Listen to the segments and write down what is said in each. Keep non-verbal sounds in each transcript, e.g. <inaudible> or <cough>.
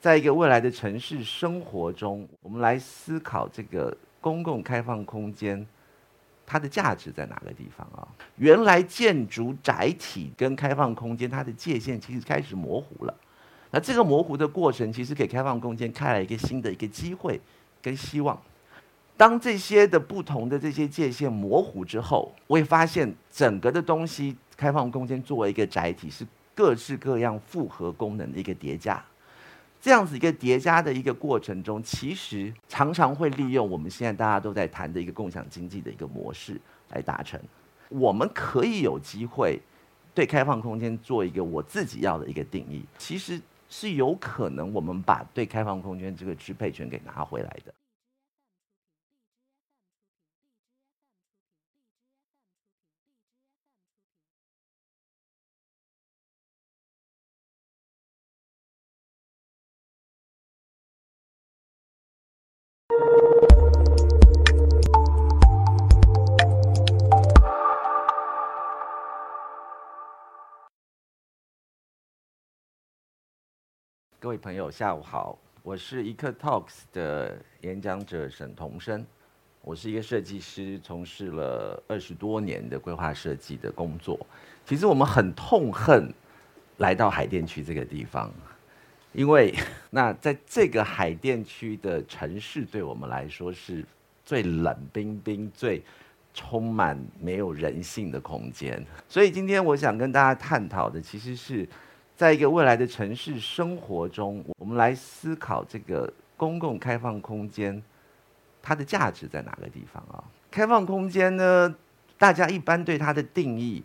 在一个未来的城市生活中，我们来思考这个公共开放空间，它的价值在哪个地方啊？原来建筑载体跟开放空间它的界限其实开始模糊了。那这个模糊的过程，其实给开放空间开了一个新的一个机会跟希望。当这些的不同的这些界限模糊之后，我也发现整个的东西开放空间作为一个载体，是各式各样复合功能的一个叠加。这样子一个叠加的一个过程中，其实常常会利用我们现在大家都在谈的一个共享经济的一个模式来达成。我们可以有机会对开放空间做一个我自己要的一个定义，其实是有可能我们把对开放空间这个支配权给拿回来的。各位朋友，下午好，我是一刻 Talks 的演讲者沈同生，我是一个设计师，从事了二十多年的规划设计的工作。其实我们很痛恨来到海淀区这个地方，因为 <laughs> 那在这个海淀区的城市，对我们来说是最冷冰冰、最充满没有人性的空间。所以今天我想跟大家探讨的，其实是。在一个未来的城市生活中，我们来思考这个公共开放空间，它的价值在哪个地方啊？开放空间呢？大家一般对它的定义，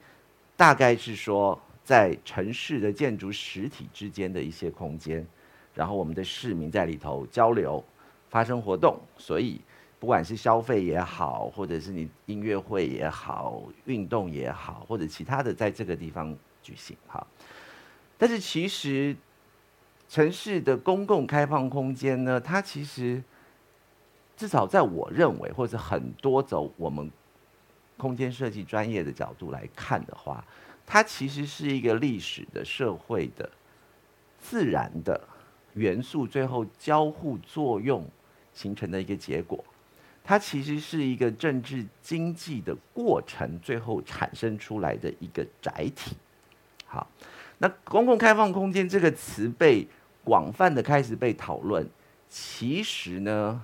大概是说在城市的建筑实体之间的一些空间，然后我们的市民在里头交流、发生活动。所以，不管是消费也好，或者是你音乐会也好、运动也好，或者其他的，在这个地方举行，哈。但是其实，城市的公共开放空间呢，它其实至少在我认为，或者很多走我们空间设计专业的角度来看的话，它其实是一个历史的、社会的、自然的元素最后交互作用形成的一个结果。它其实是一个政治经济的过程最后产生出来的一个载体。好。那公共开放空间这个词被广泛的开始被讨论，其实呢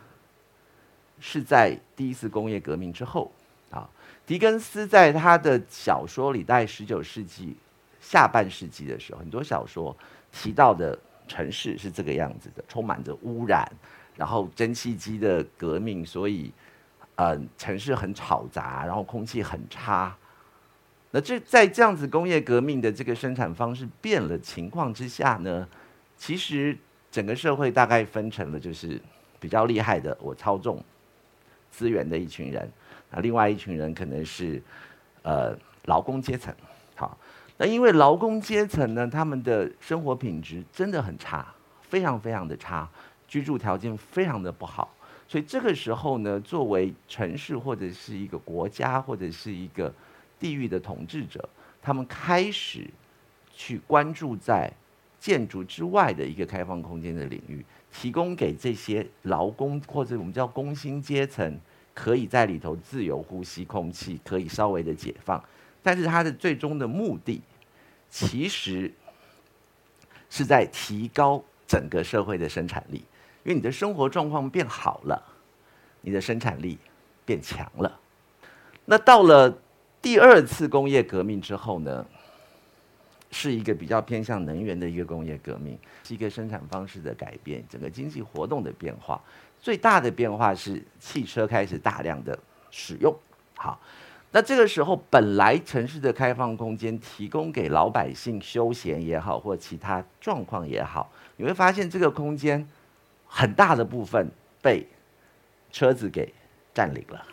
是在第一次工业革命之后啊。狄更斯在他的小说里，在十九世纪下半世纪的时候，很多小说提到的城市是这个样子的，充满着污染，然后蒸汽机的革命，所以嗯，城市很吵杂，然后空气很差。那这在这样子工业革命的这个生产方式变了情况之下呢，其实整个社会大概分成了就是比较厉害的，我操纵资源的一群人，那另外一群人可能是呃劳工阶层。好，那因为劳工阶层呢，他们的生活品质真的很差，非常非常的差，居住条件非常的不好，所以这个时候呢，作为城市或者是一个国家或者是一个地域的统治者，他们开始去关注在建筑之外的一个开放空间的领域，提供给这些劳工或者我们叫工薪阶层，可以在里头自由呼吸空气，可以稍微的解放。但是它的最终的目的，其实是在提高整个社会的生产力，因为你的生活状况变好了，你的生产力变强了。那到了。第二次工业革命之后呢，是一个比较偏向能源的一个工业革命，是一个生产方式的改变，整个经济活动的变化。最大的变化是汽车开始大量的使用。好，那这个时候本来城市的开放空间提供给老百姓休闲也好，或其他状况也好，你会发现这个空间很大的部分被车子给占领了。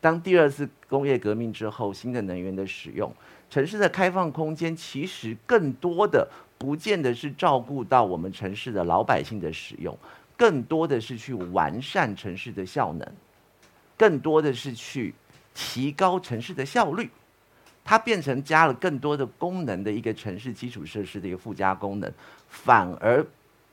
当第二次工业革命之后，新的能源的使用，城市的开放空间其实更多的不见得是照顾到我们城市的老百姓的使用，更多的是去完善城市的效能，更多的是去提高城市的效率。它变成加了更多的功能的一个城市基础设施的一个附加功能，反而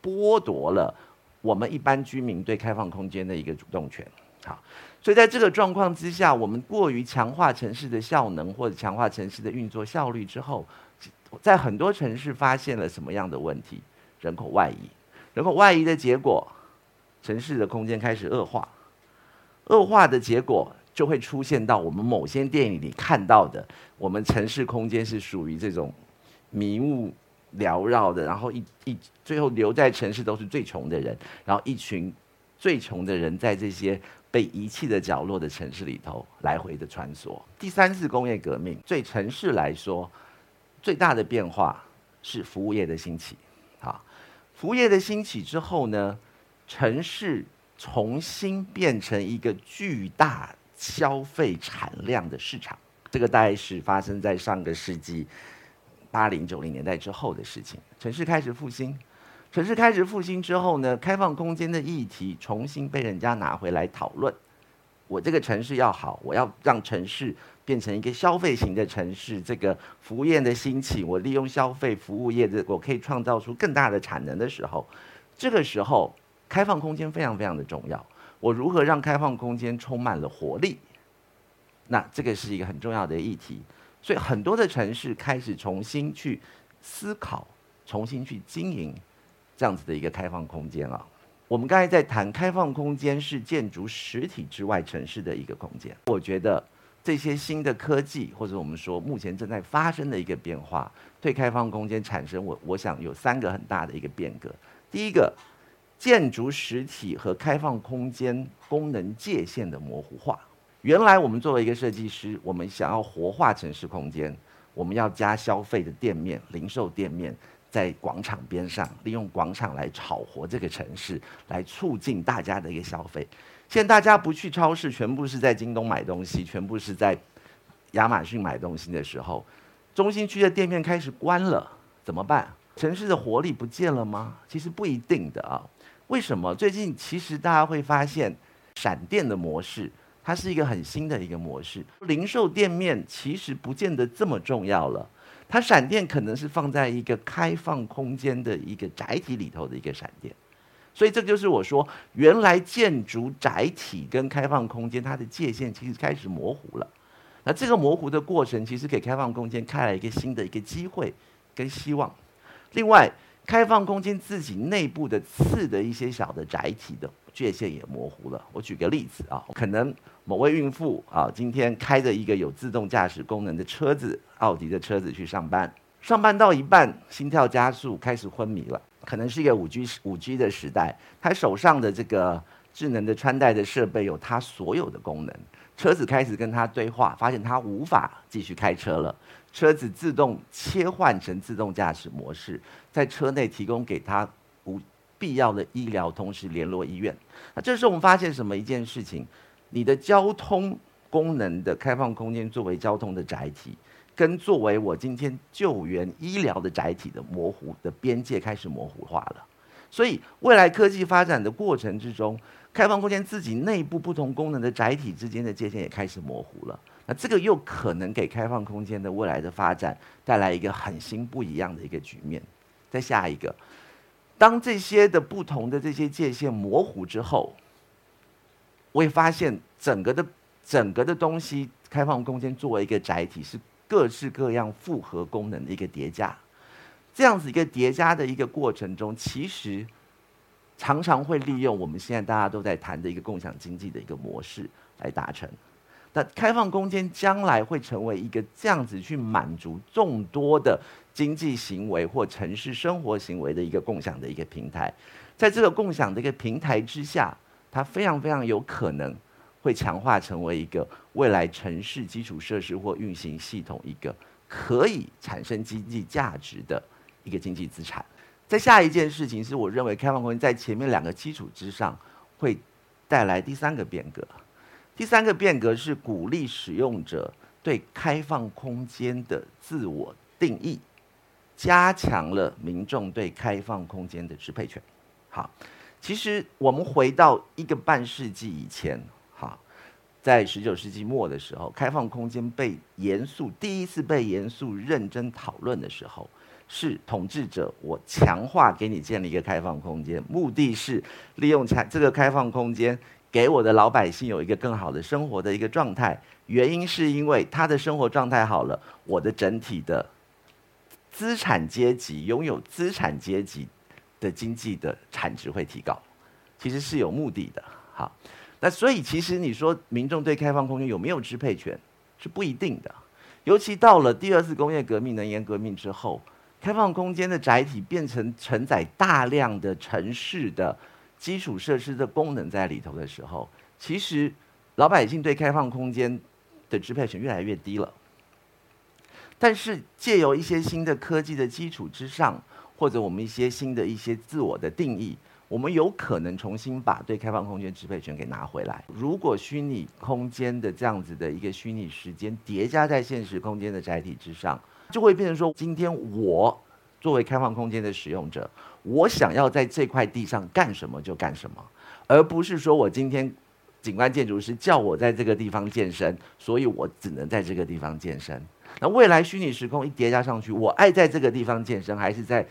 剥夺了我们一般居民对开放空间的一个主动权。好，所以在这个状况之下，我们过于强化城市的效能或者强化城市的运作效率之后，在很多城市发现了什么样的问题？人口外移，人口外移的结果，城市的空间开始恶化，恶化的结果就会出现到我们某些电影里看到的，我们城市空间是属于这种迷雾缭绕的，然后一一最后留在城市都是最穷的人，然后一群最穷的人在这些。被遗弃的角落的城市里头来回的穿梭。第三次工业革命，对城市来说最大的变化是服务业的兴起。啊，服务业的兴起之后呢，城市重新变成一个巨大消费产量的市场。这个大概是发生在上个世纪八零九零年代之后的事情。城市开始复兴。城市开始复兴之后呢，开放空间的议题重新被人家拿回来讨论。我这个城市要好，我要让城市变成一个消费型的城市。这个服务业的兴起，我利用消费服务业的，我可以创造出更大的产能的时候，这个时候开放空间非常非常的重要。我如何让开放空间充满了活力？那这个是一个很重要的议题。所以很多的城市开始重新去思考，重新去经营。这样子的一个开放空间啊，我们刚才在谈开放空间是建筑实体之外城市的一个空间。我觉得这些新的科技，或者我们说目前正在发生的一个变化，对开放空间产生我我想有三个很大的一个变革。第一个，建筑实体和开放空间功能界限的模糊化。原来我们作为一个设计师，我们想要活化城市空间，我们要加消费的店面、零售店面。在广场边上，利用广场来炒活这个城市，来促进大家的一个消费。现在大家不去超市，全部是在京东买东西，全部是在亚马逊买东西的时候，中心区的店面开始关了，怎么办？城市的活力不见了吗？其实不一定的啊。为什么？最近其实大家会发现，闪电的模式，它是一个很新的一个模式。零售店面其实不见得这么重要了。它闪电可能是放在一个开放空间的一个载体里头的一个闪电，所以这就是我说，原来建筑载体跟开放空间它的界限其实开始模糊了。那这个模糊的过程，其实给开放空间开了一个新的一个机会跟希望。另外，开放空间自己内部的次的一些小的载体的界限也模糊了。我举个例子啊，可能。某位孕妇啊，今天开着一个有自动驾驶功能的车子，奥迪的车子去上班。上班到一半，心跳加速，开始昏迷了。可能是一个五 G 五 G 的时代，他手上的这个智能的穿戴的设备有他所有的功能。车子开始跟他对话，发现他无法继续开车了。车子自动切换成自动驾驶模式，在车内提供给他无必要的医疗，同时联络医院。那这时候我们发现什么一件事情？你的交通功能的开放空间作为交通的载体，跟作为我今天救援医疗的载体的模糊的边界开始模糊化了。所以未来科技发展的过程之中，开放空间自己内部不同功能的载体之间的界限也开始模糊了。那这个又可能给开放空间的未来的发展带来一个很新不一样的一个局面。再下一个，当这些的不同的这些界限模糊之后。我也发现，整个的整个的东西，开放空间作为一个载体，是各式各样复合功能的一个叠加。这样子一个叠加的一个过程中，其实常常会利用我们现在大家都在谈的一个共享经济的一个模式来达成。那开放空间将来会成为一个这样子去满足众多的经济行为或城市生活行为的一个共享的一个平台。在这个共享的一个平台之下。它非常非常有可能会强化成为一个未来城市基础设施或运行系统一个可以产生经济价值的一个经济资产。在下一件事情是，我认为开放空间在前面两个基础之上会带来第三个变革。第三个变革是鼓励使用者对开放空间的自我定义，加强了民众对开放空间的支配权。好。其实我们回到一个半世纪以前，哈，在十九世纪末的时候，开放空间被严肃第一次被严肃认真讨论的时候，是统治者，我强化给你建立一个开放空间，目的是利用开这个开放空间，给我的老百姓有一个更好的生活的一个状态。原因是因为他的生活状态好了，我的整体的资产阶级拥有资产阶级的经济的产值会提高，其实是有目的的。好，那所以其实你说民众对开放空间有没有支配权，是不一定的。尤其到了第二次工业革命、能源革命之后，开放空间的载体变成承载大量的城市的基础设施的功能在里头的时候，其实老百姓对开放空间的支配权越来越低了。但是借由一些新的科技的基础之上，或者我们一些新的一些自我的定义。我们有可能重新把对开放空间支配权给拿回来。如果虚拟空间的这样子的一个虚拟时间叠加在现实空间的载体之上，就会变成说，今天我作为开放空间的使用者，我想要在这块地上干什么就干什么，而不是说我今天景观建筑师叫我在这个地方健身，所以我只能在这个地方健身。那未来虚拟时空一叠加上去，我爱在这个地方健身，还是在？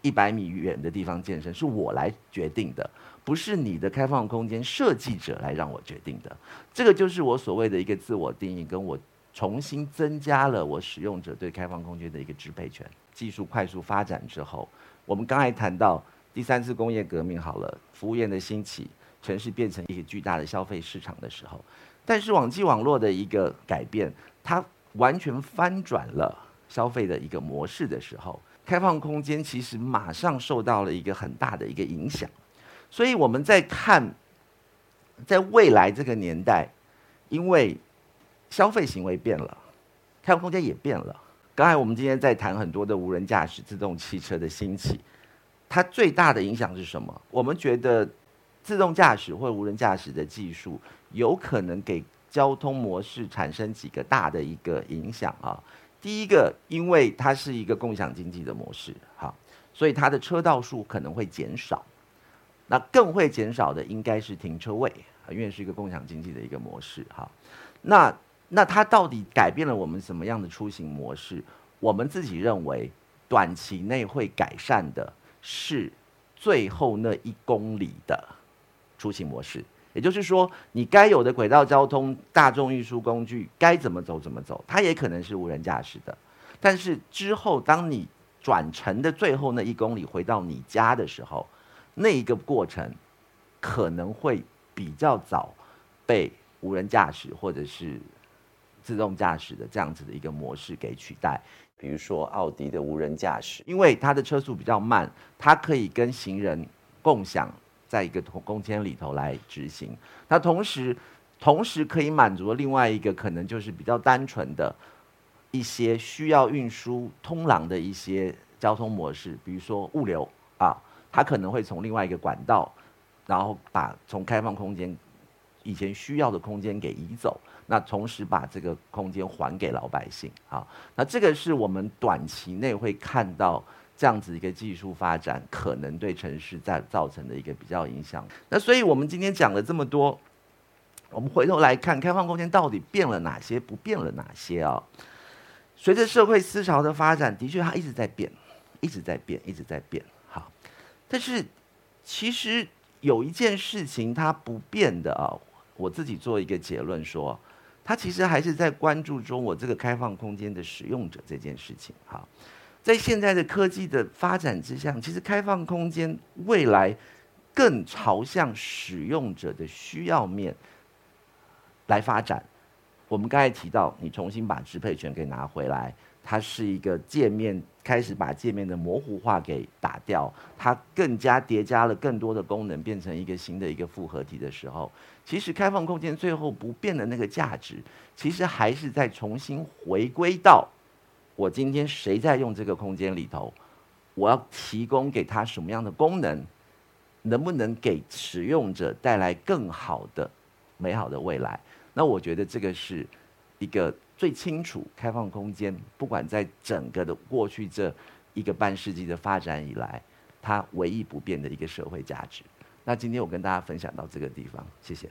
一百米远的地方健身是我来决定的，不是你的开放空间设计者来让我决定的。这个就是我所谓的一个自我定义，跟我重新增加了我使用者对开放空间的一个支配权。技术快速发展之后，我们刚才谈到第三次工业革命好了，服务业的兴起，城市变成一个巨大的消费市场的时候，但是网际网络的一个改变，它完全翻转了消费的一个模式的时候。开放空间其实马上受到了一个很大的一个影响，所以我们在看，在未来这个年代，因为消费行为变了，开放空间也变了。刚才我们今天在谈很多的无人驾驶、自动汽车的兴起，它最大的影响是什么？我们觉得自动驾驶或无人驾驶的技术有可能给交通模式产生几个大的一个影响啊。第一个，因为它是一个共享经济的模式，哈，所以它的车道数可能会减少。那更会减少的应该是停车位，因为是一个共享经济的一个模式，哈。那那它到底改变了我们什么样的出行模式？我们自己认为，短期内会改善的是最后那一公里的出行模式。也就是说，你该有的轨道交通、大众运输工具该怎么走怎么走，它也可能是无人驾驶的。但是之后，当你转乘的最后那一公里回到你家的时候，那一个过程可能会比较早被无人驾驶或者是自动驾驶的这样子的一个模式给取代。比如说奥迪的无人驾驶，因为它的车速比较慢，它可以跟行人共享。在一个空空间里头来执行，那同时同时可以满足另外一个可能就是比较单纯的一些需要运输通廊的一些交通模式，比如说物流啊，它可能会从另外一个管道，然后把从开放空间以前需要的空间给移走，那同时把这个空间还给老百姓啊，那这个是我们短期内会看到。这样子一个技术发展可能对城市在造成的一个比较影响。那所以我们今天讲了这么多，我们回头来看开放空间到底变了哪些，不变了哪些啊？随着社会思潮的发展，的确它一直在变，一直在变，一直在变。好，但是其实有一件事情它不变的啊，我自己做一个结论说，它其实还是在关注中我这个开放空间的使用者这件事情。好。在现在的科技的发展之下，其实开放空间未来更朝向使用者的需要面来发展。我们刚才提到，你重新把支配权给拿回来，它是一个界面开始把界面的模糊化给打掉，它更加叠加了更多的功能，变成一个新的一个复合体的时候，其实开放空间最后不变的那个价值，其实还是在重新回归到。我今天谁在用这个空间里头？我要提供给他什么样的功能？能不能给使用者带来更好的、美好的未来？那我觉得这个是一个最清楚开放空间，不管在整个的过去这一个半世纪的发展以来，它唯一不变的一个社会价值。那今天我跟大家分享到这个地方，谢谢。